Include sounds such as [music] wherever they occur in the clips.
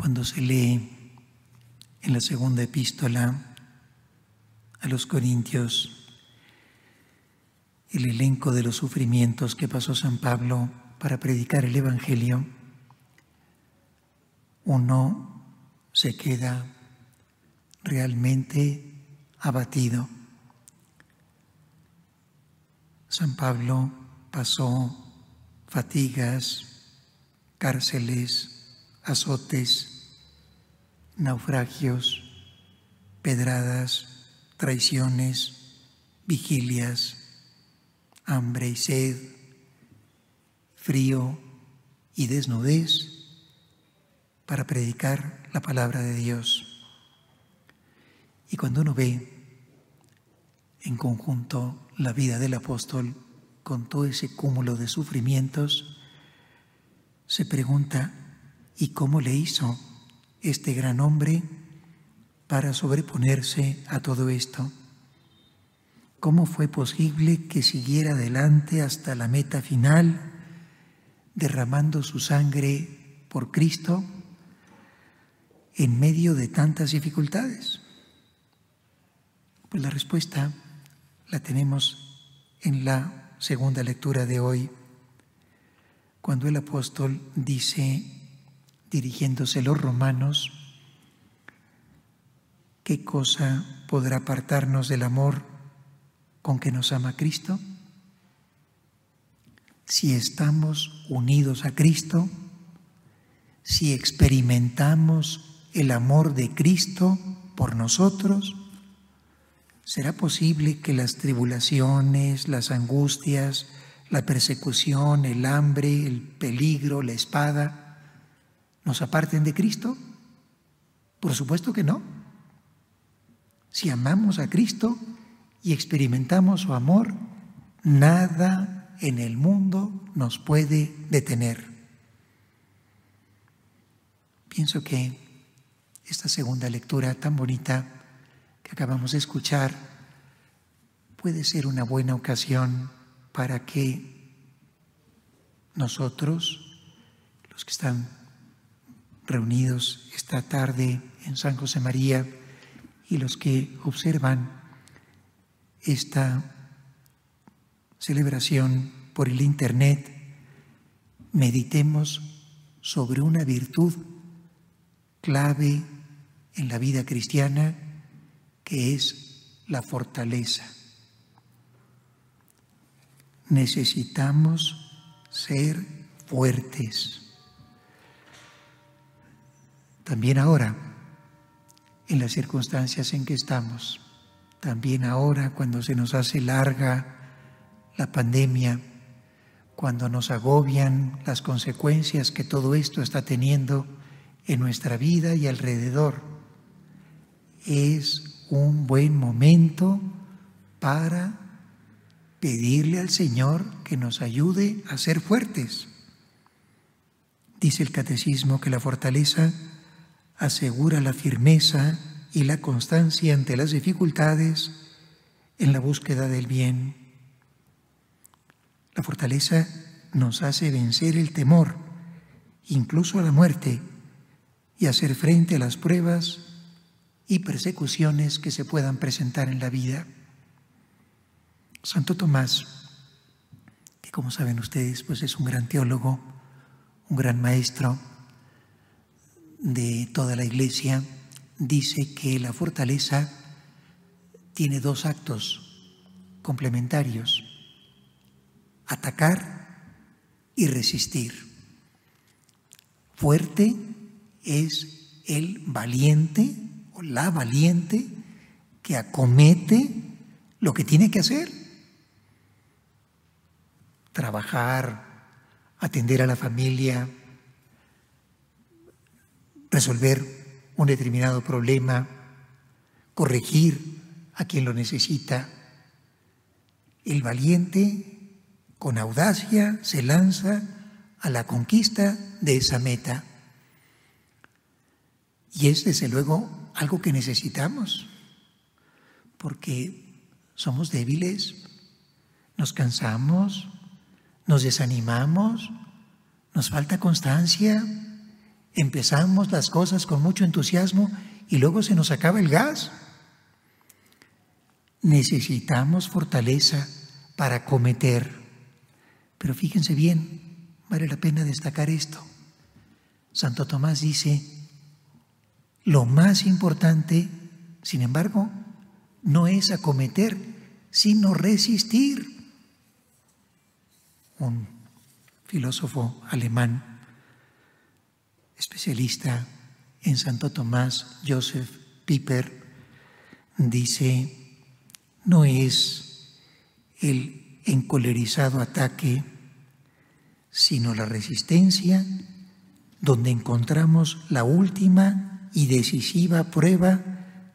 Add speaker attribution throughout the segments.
Speaker 1: Cuando se lee en la segunda epístola a los Corintios el elenco de los sufrimientos que pasó San Pablo para predicar el Evangelio, uno se queda realmente abatido. San Pablo pasó fatigas, cárceles, azotes, naufragios, pedradas, traiciones, vigilias, hambre y sed, frío y desnudez para predicar la palabra de Dios. Y cuando uno ve en conjunto la vida del apóstol con todo ese cúmulo de sufrimientos, se pregunta, ¿y cómo le hizo este gran hombre para sobreponerse a todo esto? ¿Cómo fue posible que siguiera adelante hasta la meta final, derramando su sangre por Cristo en medio de tantas dificultades? Pues la respuesta la tenemos en la segunda lectura de hoy, cuando el apóstol dice, dirigiéndose los romanos, ¿qué cosa podrá apartarnos del amor con que nos ama Cristo? Si estamos unidos a Cristo, si experimentamos el amor de Cristo por nosotros, ¿será posible que las tribulaciones, las angustias, la persecución, el hambre, el peligro, la espada, nos aparten de Cristo? Por supuesto que no. Si amamos a Cristo, y experimentamos su amor, nada en el mundo nos puede detener. Pienso que esta segunda lectura tan bonita que acabamos de escuchar puede ser una buena ocasión para que nosotros, los que están reunidos esta tarde en San José María y los que observan esta celebración por el Internet, meditemos sobre una virtud clave en la vida cristiana que es la fortaleza. Necesitamos ser fuertes. También ahora, en las circunstancias en que estamos también ahora cuando se nos hace larga la pandemia, cuando nos agobian las consecuencias que todo esto está teniendo en nuestra vida y alrededor. Es un buen momento para pedirle al Señor que nos ayude a ser fuertes. Dice el catecismo que la fortaleza asegura la firmeza y la constancia ante las dificultades en la búsqueda del bien. La fortaleza nos hace vencer el temor, incluso a la muerte, y hacer frente a las pruebas y persecuciones que se puedan presentar en la vida. Santo Tomás, que como saben ustedes, pues es un gran teólogo, un gran maestro de toda la iglesia, dice que la fortaleza tiene dos actos complementarios, atacar y resistir. Fuerte es el valiente o la valiente que acomete lo que tiene que hacer. Trabajar, atender a la familia, resolver un determinado problema, corregir a quien lo necesita. El valiente, con audacia, se lanza a la conquista de esa meta. Y es desde luego algo que necesitamos, porque somos débiles, nos cansamos, nos desanimamos, nos falta constancia Empezamos las cosas con mucho entusiasmo y luego se nos acaba el gas. Necesitamos fortaleza para cometer. Pero fíjense bien, vale la pena destacar esto. Santo Tomás dice, lo más importante, sin embargo, no es acometer, sino resistir. Un filósofo alemán, especialista en Santo Tomás, Joseph Piper, dice, no es el encolerizado ataque, sino la resistencia donde encontramos la última y decisiva prueba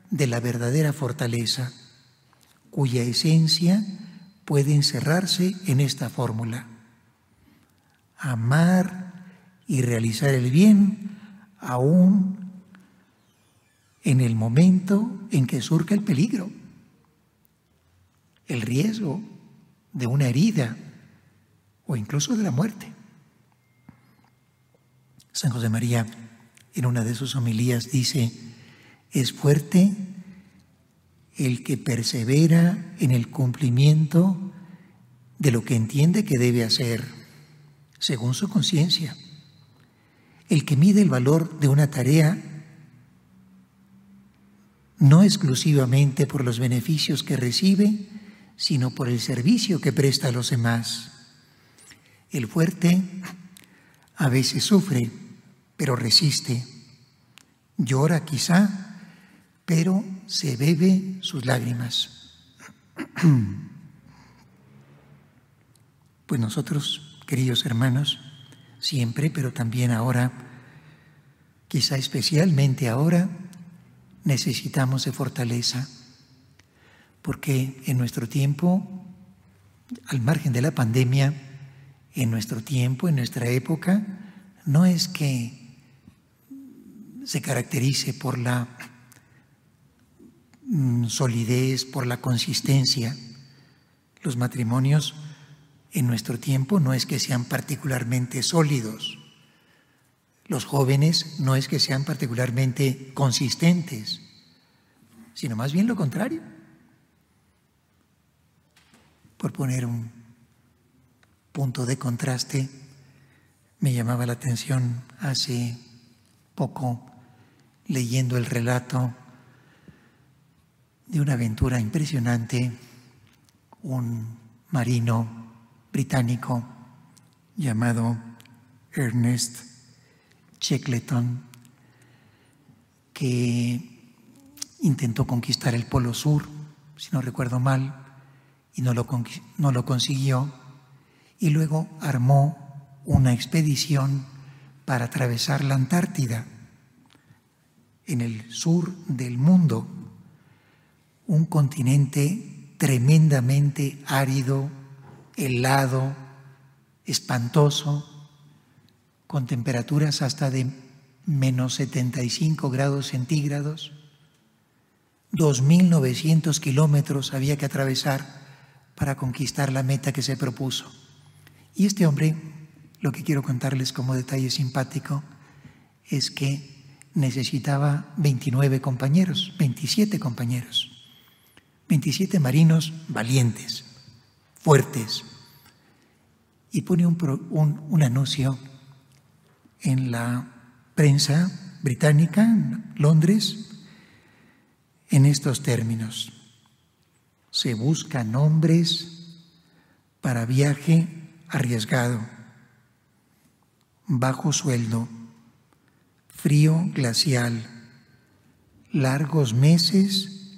Speaker 1: de la verdadera fortaleza, cuya esencia puede encerrarse en esta fórmula. Amar y realizar el bien aún en el momento en que surge el peligro, el riesgo de una herida o incluso de la muerte. San José María en una de sus homilías dice, es fuerte el que persevera en el cumplimiento de lo que entiende que debe hacer, según su conciencia. El que mide el valor de una tarea no exclusivamente por los beneficios que recibe, sino por el servicio que presta a los demás. El fuerte a veces sufre pero resiste. Llora quizá, pero se bebe sus lágrimas. [clears throat] Pues nosotros, queridos hermanos, siempre, pero también ahora, quizá especialmente ahora, necesitamos de fortaleza, porque en nuestro tiempo, al margen de la pandemia, en nuestro tiempo, en nuestra época, no es que se caracterice por la mm, solidez, por la consistencia. Los matrimonios en nuestro tiempo no es que sean particularmente sólidos. Los jóvenes no es que sean particularmente consistentes, sino más bien lo contrario. Por poner un punto de contraste, me llamaba la atención hace poco leyendo el relato de una aventura impresionante, un marino británico llamado Ernest Shackleton, que intentó conquistar el Polo Sur, si no recuerdo mal, y no lo, consiguió, y luego armó una expedición para atravesar la Antártida en el sur del mundo, un continente tremendamente árido, helado, espantoso, con temperaturas hasta de menos 75 grados centígrados. 2.900 kilómetros había que atravesar para conquistar la meta que se propuso. Y este hombre, lo que quiero contarles como detalle simpático, es que necesitaba 29 compañeros, 27 compañeros, 27 marinos valientes, fuertes. Y pone un, anuncio en la prensa británica, en Londres, en estos términos. Se buscan hombres para viaje arriesgado, bajo sueldo frío glacial, largos meses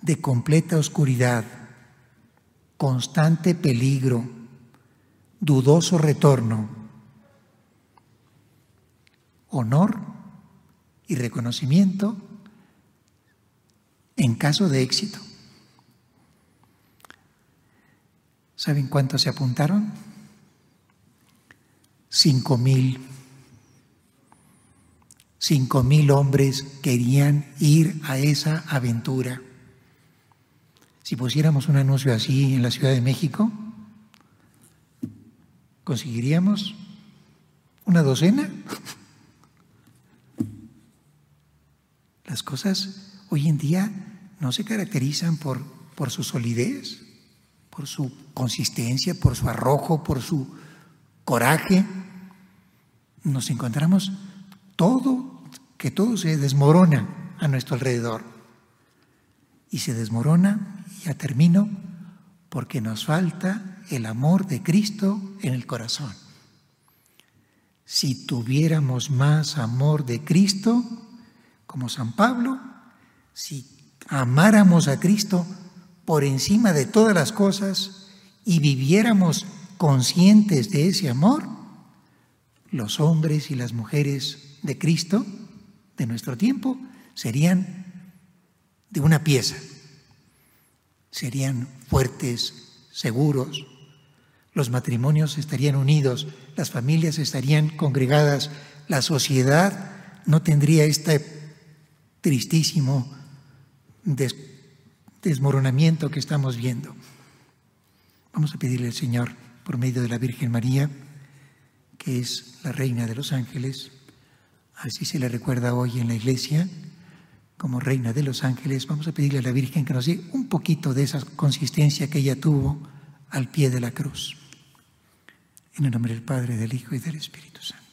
Speaker 1: de completa oscuridad, constante peligro, dudoso retorno, honor y reconocimiento en caso de éxito. ¿Saben cuántos se apuntaron? Cinco mil. Cinco mil hombres querían ir a esa aventura. Si pusiéramos un anuncio así en la Ciudad de México, ¿conseguiríamos una docena? Las cosas hoy en día no se caracterizan por, por su solidez, por su consistencia, por su arrojo, por su coraje. Nos encontramos todo, que todo se desmorona a nuestro alrededor. Y se desmorona, ya termino, porque nos falta el amor de Cristo en el corazón. Si tuviéramos más amor de Cristo, como San Pablo, si amáramos a Cristo por encima de todas las cosas y viviéramos conscientes de ese amor, los hombres y las mujeres de Cristo de nuestro tiempo serían de una pieza, serían fuertes, seguros, los matrimonios estarían unidos, las familias estarían congregadas, la sociedad no tendría este tristísimo desmoronamiento que estamos viendo. Vamos a pedirle al Señor, por medio de la Virgen María, que es la Reina de los Ángeles, así se le recuerda hoy en la iglesia, como Reina de los Ángeles, vamos a pedirle a la Virgen que nos dé un poquito de esa consistencia que ella tuvo al pie de la cruz. En el nombre del Padre, del Hijo y del Espíritu Santo.